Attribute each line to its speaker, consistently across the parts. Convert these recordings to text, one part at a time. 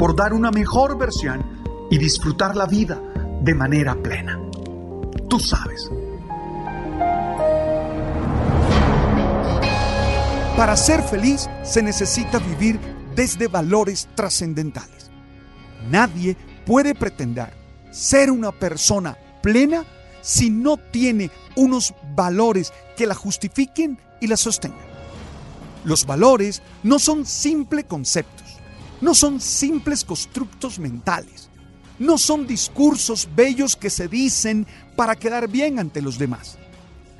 Speaker 1: por dar una mejor versión y disfrutar la vida de manera plena. Tú sabes. Para ser feliz se necesita vivir desde valores trascendentales. Nadie puede pretender ser una persona plena si no tiene unos valores que la justifiquen y la sostengan. Los valores no son simples conceptos, no son simples constructos mentales, no son discursos bellos que se dicen para quedar bien ante los demás.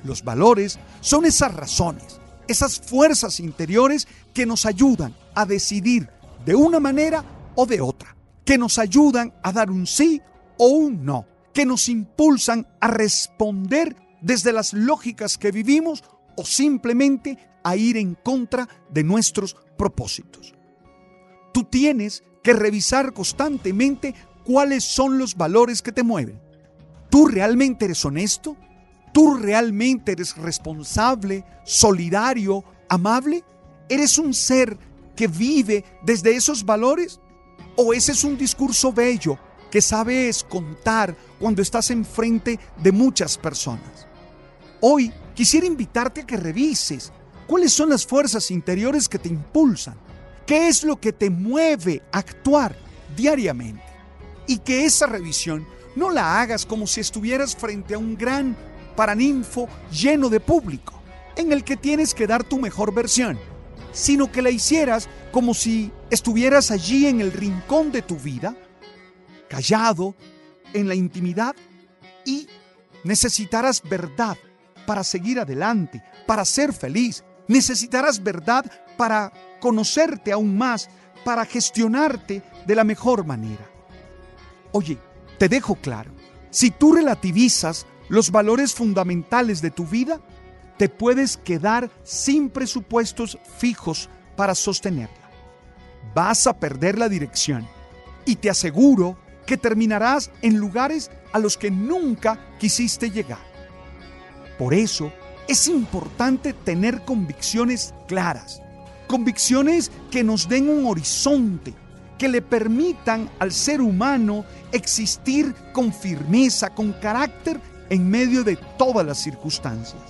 Speaker 1: Los valores son esas razones, esas fuerzas interiores que nos ayudan a decidir de una manera o de otra, que nos ayudan a dar un sí o un no, que nos impulsan a responder desde las lógicas que vivimos o simplemente a ir en contra de nuestros propósitos. Tú tienes que revisar constantemente cuáles son los valores que te mueven. ¿Tú realmente eres honesto? ¿Tú realmente eres responsable, solidario, amable? ¿Eres un ser que vive desde esos valores? ¿O ese es un discurso bello que sabes contar cuando estás enfrente de muchas personas? Hoy quisiera invitarte a que revises cuáles son las fuerzas interiores que te impulsan, qué es lo que te mueve a actuar diariamente y que esa revisión no la hagas como si estuvieras frente a un gran paraninfo lleno de público, en el que tienes que dar tu mejor versión, sino que la hicieras como si estuvieras allí en el rincón de tu vida, callado, en la intimidad, y necesitarás verdad para seguir adelante, para ser feliz. Necesitarás verdad para conocerte aún más, para gestionarte de la mejor manera. Oye, te dejo claro, si tú relativizas los valores fundamentales de tu vida, te puedes quedar sin presupuestos fijos para sostenerla. Vas a perder la dirección y te aseguro que terminarás en lugares a los que nunca quisiste llegar. Por eso es importante tener convicciones claras, convicciones que nos den un horizonte, que le permitan al ser humano existir con firmeza, con carácter en medio de todas las circunstancias.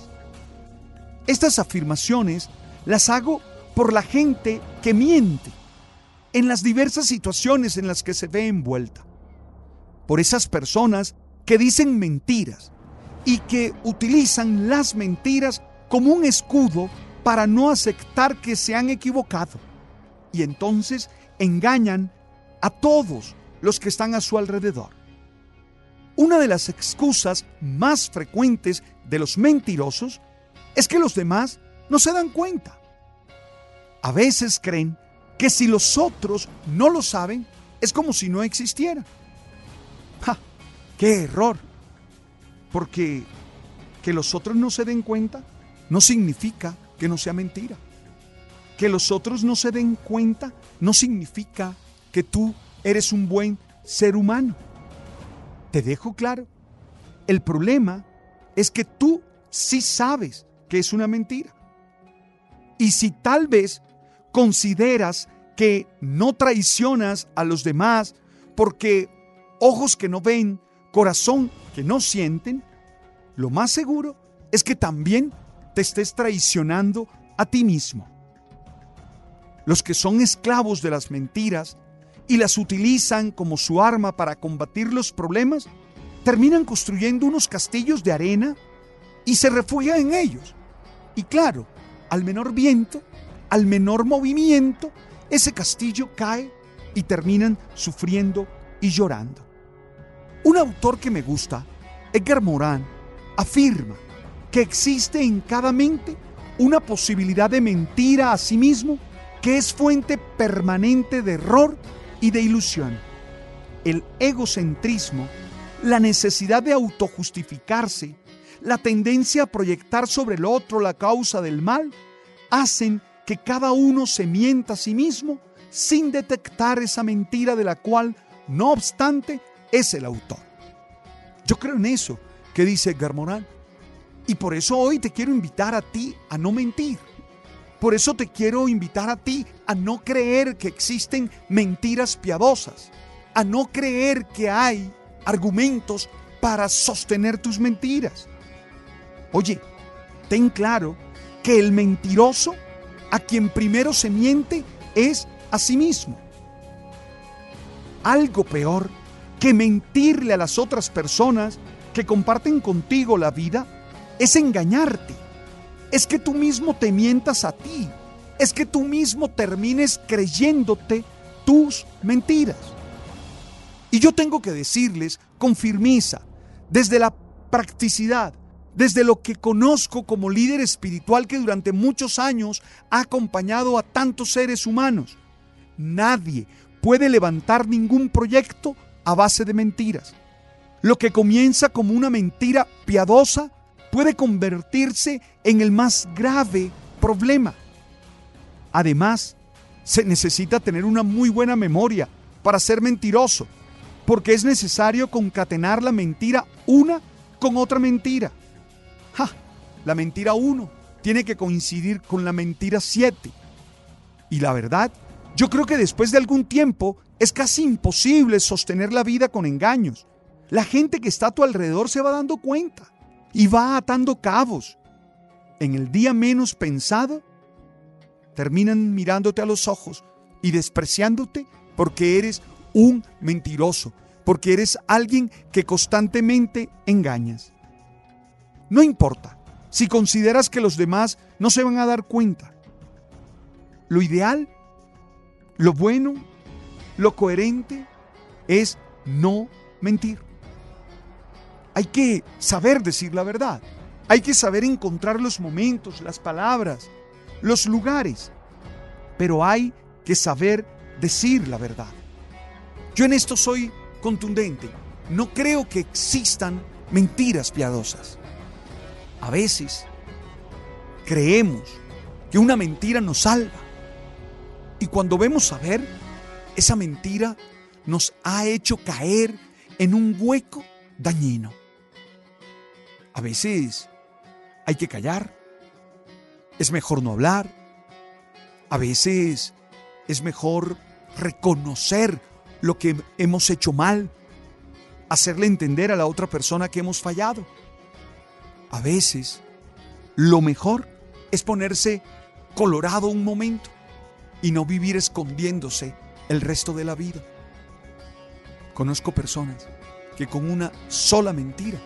Speaker 1: Estas afirmaciones las hago por la gente que miente en las diversas situaciones en las que se ve envuelta. Por esas personas que dicen mentiras y que utilizan las mentiras como un escudo para no aceptar que se han equivocado. Y entonces engañan a todos los que están a su alrededor. Una de las excusas más frecuentes de los mentirosos es que los demás no se dan cuenta. A veces creen que si los otros no lo saben, es como si no existiera. ¡Ja! ¡Qué error! Porque que los otros no se den cuenta no significa que no sea mentira. Que los otros no se den cuenta no significa que tú eres un buen ser humano. Te dejo claro. El problema es que tú sí sabes que es una mentira. Y si tal vez consideras que no traicionas a los demás porque ojos que no ven, corazón que no sienten, lo más seguro es que también te estés traicionando a ti mismo. Los que son esclavos de las mentiras y las utilizan como su arma para combatir los problemas, terminan construyendo unos castillos de arena y se refugian en ellos. Y claro, al menor viento, al menor movimiento, ese castillo cae y terminan sufriendo y llorando. Un autor que me gusta, Edgar Morin, afirma que existe en cada mente una posibilidad de mentira a sí mismo que es fuente permanente de error y de ilusión. El egocentrismo, la necesidad de autojustificarse, la tendencia a proyectar sobre el otro la causa del mal, hacen que cada uno se mienta a sí mismo sin detectar esa mentira de la cual, no obstante, es el autor. Yo creo en eso que dice Edgar Y por eso hoy te quiero invitar a ti a no mentir. Por eso te quiero invitar a ti a no creer que existen mentiras piadosas, a no creer que hay argumentos para sostener tus mentiras. Oye, ten claro que el mentiroso a quien primero se miente es a sí mismo. Algo peor que mentirle a las otras personas que comparten contigo la vida es engañarte. Es que tú mismo te mientas a ti. Es que tú mismo termines creyéndote tus mentiras. Y yo tengo que decirles con firmeza, desde la practicidad, desde lo que conozco como líder espiritual que durante muchos años ha acompañado a tantos seres humanos, nadie puede levantar ningún proyecto a base de mentiras. Lo que comienza como una mentira piadosa puede convertirse en el más grave problema. Además, se necesita tener una muy buena memoria para ser mentiroso, porque es necesario concatenar la mentira una con otra mentira. ¡Ja! La mentira uno tiene que coincidir con la mentira siete. Y la verdad, yo creo que después de algún tiempo es casi imposible sostener la vida con engaños. La gente que está a tu alrededor se va dando cuenta y va atando cabos. En el día menos pensado, terminan mirándote a los ojos y despreciándote porque eres un mentiroso, porque eres alguien que constantemente engañas. No importa si consideras que los demás no se van a dar cuenta. Lo ideal, lo bueno, lo coherente es no mentir. Hay que saber decir la verdad. Hay que saber encontrar los momentos, las palabras, los lugares. Pero hay que saber decir la verdad. Yo en esto soy contundente. No creo que existan mentiras piadosas. A veces creemos que una mentira nos salva. Y cuando vemos a ver, esa mentira nos ha hecho caer en un hueco dañino. A veces hay que callar. Es mejor no hablar. A veces es mejor reconocer lo que hemos hecho mal, hacerle entender a la otra persona que hemos fallado. A veces, lo mejor es ponerse colorado un momento y no vivir escondiéndose el resto de la vida. Conozco personas que con una sola mentira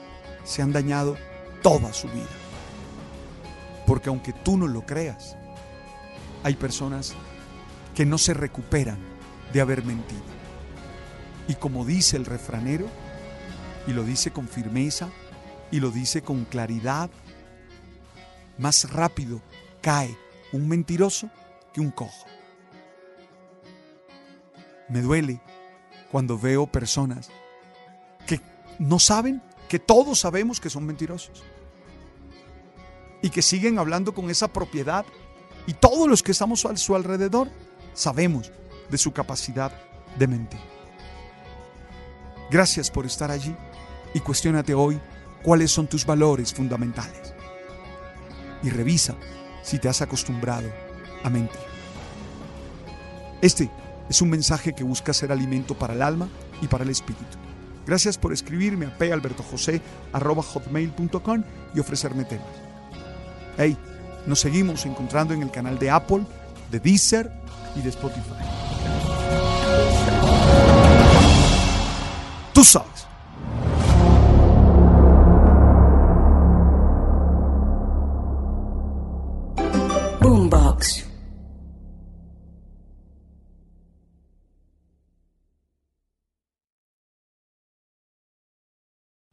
Speaker 1: se han dañado toda su vida. Porque aunque tú no lo creas, hay personas que no se recuperan de haber mentido. Y como dice el refranero, y lo dice con firmeza, y lo dice con claridad, más rápido cae un mentiroso que un cojo. Me duele cuando veo personas que no saben que todos sabemos que son mentirosos y que siguen hablando con esa propiedad y todos los que estamos a su alrededor sabemos de su capacidad de mentir. Gracias por estar allí y cuestionate hoy cuáles son tus valores fundamentales. Y revisa si te has acostumbrado a mentir. Este es un mensaje que busca ser alimento para el alma y para el espíritu. Gracias por escribirme a palbertojose.com y ofrecerme temas. Hey, nos seguimos encontrando en el canal de Apple, de Deezer y de Spotify. Tú sabes. Boombox.